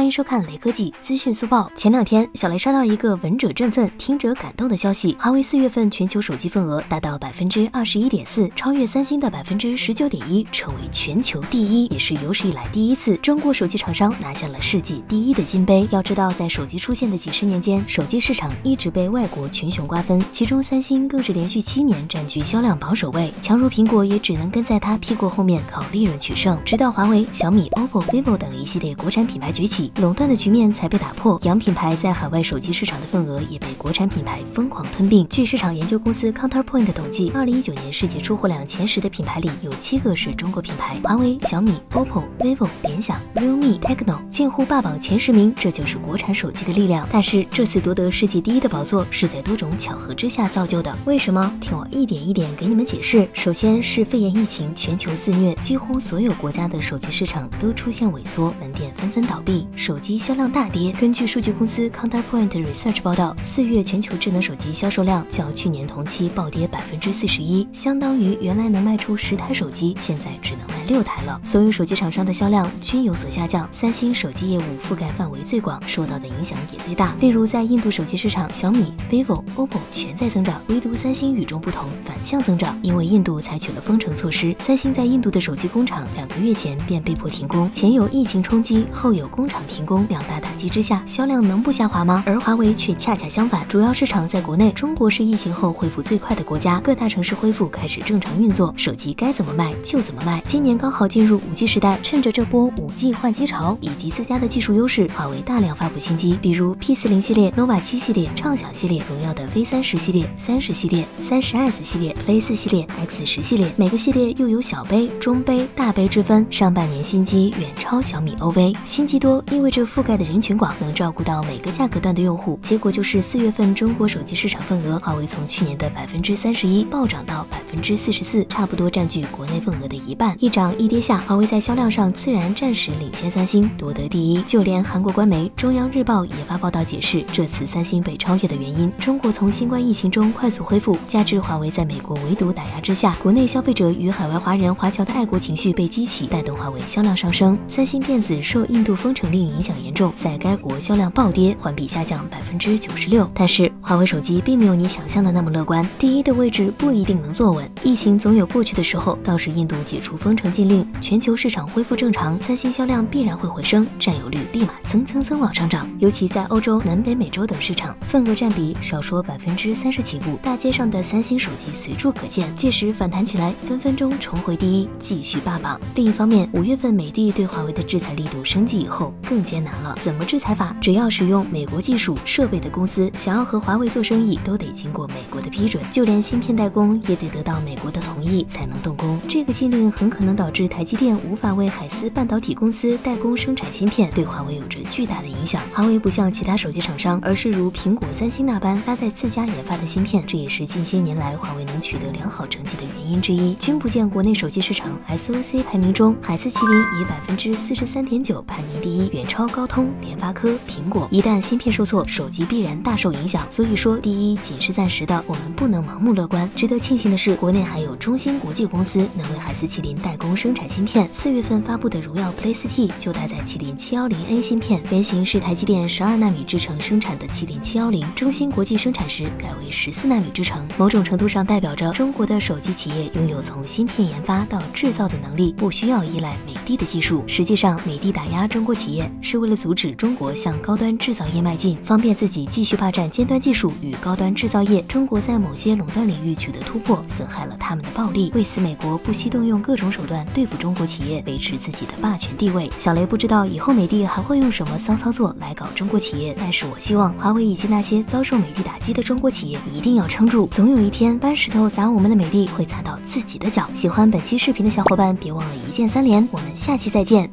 欢迎收看雷科技资讯速报。前两天，小雷刷到一个闻者振奋、听者感动的消息：华为四月份全球手机份额达到百分之二十一点四，超越三星的百分之十九点一，成为全球第一，也是有史以来第一次中国手机厂商拿下了世界第一的金杯。要知道，在手机出现的几十年间，手机市场一直被外国群雄瓜分，其中三星更是连续七年占据销量榜首位，强如苹果也只能跟在它屁股后面靠利润取胜。直到华为、小米、OPPO、vivo 等一系列国产品牌崛起。垄断的局面才被打破，洋品牌在海外手机市场的份额也被国产品牌疯狂吞并。据市场研究公司 Counterpoint 统计，二零一九年世界出货量前十的品牌里有七个是中国品牌，华为、小米、OPPO、vivo、联想、realme、Techno 近乎霸榜前十名，这就是国产手机的力量。但是这次夺得世界第一的宝座是在多种巧合之下造就的，为什么？听我一点一点给你们解释。首先是肺炎疫情全球肆虐，几乎所有国家的手机市场都出现萎缩，门店纷纷倒闭。手机销量大跌。根据数据公司 Counterpoint Research 报道，四月全球智能手机销售量较去年同期暴跌百分之四十一，相当于原来能卖出十台手机，现在只能卖六台了。所有手机厂商的销量均有所下降。三星手机业务覆盖范围最广，受到的影响也最大。例如在印度手机市场，小米、vivo、OPPO 全在增长，唯独三星与众不同，反向增长。因为印度采取了封城措施，三星在印度的手机工厂两个月前便被迫停工，前有疫情冲击，后有工厂。停工两大打击之下，销量能不下滑吗？而华为却恰恰相反，主要市场在国内，中国是疫情后恢复最快的国家，各大城市恢复开始正常运作，手机该怎么卖就怎么卖。今年刚好进入五 G 时代，趁着这波五 G 换机潮以及自家的技术优势，华为大量发布新机，比如 P 四零系列、nova 七系列、畅享系列、荣耀的 V 三十系列、三十系列、三十 S 系列、Play 四系列、X 十系列，每个系列又有小杯、中杯、大杯之分。上半年新机远超小米 OV，新机多。意味着覆盖的人群广，能照顾到每个价格段的用户。结果就是四月份中国手机市场份额，华为从去年的百分之三十一暴涨到百分之四十四，差不多占据国内份额的一半。一涨一跌下，华为在销量上自然暂时领先三星，夺得第一。就连韩国官媒中央日报也发报道解释，这次三星被超越的原因：中国从新冠疫情中快速恢复，加之华为在美国围堵打压之下，国内消费者与海外华人华侨的爱国情绪被激起，带动华为销量上升。三星电子受印度封城令影响严。重，在该国销量暴跌，环比下降百分之九十六。但是华为手机并没有你想象的那么乐观，第一的位置不一定能坐稳。疫情总有过去的时候，到时印度解除封城禁令，全球市场恢复正常，三星销量必然会回升，占有率立马蹭蹭蹭往上涨。尤其在欧洲、南北美洲等市场，份额占比少说百分之三十起步，大街上的三星手机随处可见。届时反弹起来，分分钟重回第一，继续霸榜。另一方面，五月份美帝对华为的制裁力度升级以后，更艰难了。怎么制裁法？只要使用美国技术设备的公司，想要和华为做生意，都经过美国的批准，就连芯片代工也得得到美国的同意才能动工。这个禁令很可能导致台积电无法为海思半导体公司代工生产芯片，对华为有着巨大的影响。华为不像其他手机厂商，而是如苹果、三星那般搭载自家研发的芯片，这也是近些年来华为能取得良好成绩的原因之一。君不见国内手机市场 SOC 排名中，海思麒麟以百分之四十三点九排名第一，远超高通。联发科、苹果一旦芯片受挫，手机必然大受影响。所以说，第一仅是暂时的，我们不能盲目乐观。值得庆幸的是，国内还有中芯国际公司能为海思麒麟代工生产芯片。四月份发布的荣耀 Play 4T 就搭载麒麟七幺零 A 芯片，原型是台积电十二纳米制程生产的麒麟七幺零，中芯国际生产时改为十四纳米制程。某种程度上代表着中国的手机企业拥有从芯片研发到制造的能力，不需要依赖美的的技术。实际上，美的打压中国企业是为了阻止。中国向高端制造业迈进，方便自己继续霸占尖端技术与高端制造业。中国在某些垄断领域取得突破，损害了他们的暴利。为此，美国不惜动用各种手段对付中国企业，维持自己的霸权地位。小雷不知道以后美的还会用什么骚操作来搞中国企业，但是我希望华为以及那些遭受美的打击的中国企业一定要撑住，总有一天搬石头砸我们的美的会砸到自己的脚。喜欢本期视频的小伙伴，别忘了一键三连。我们下期再见。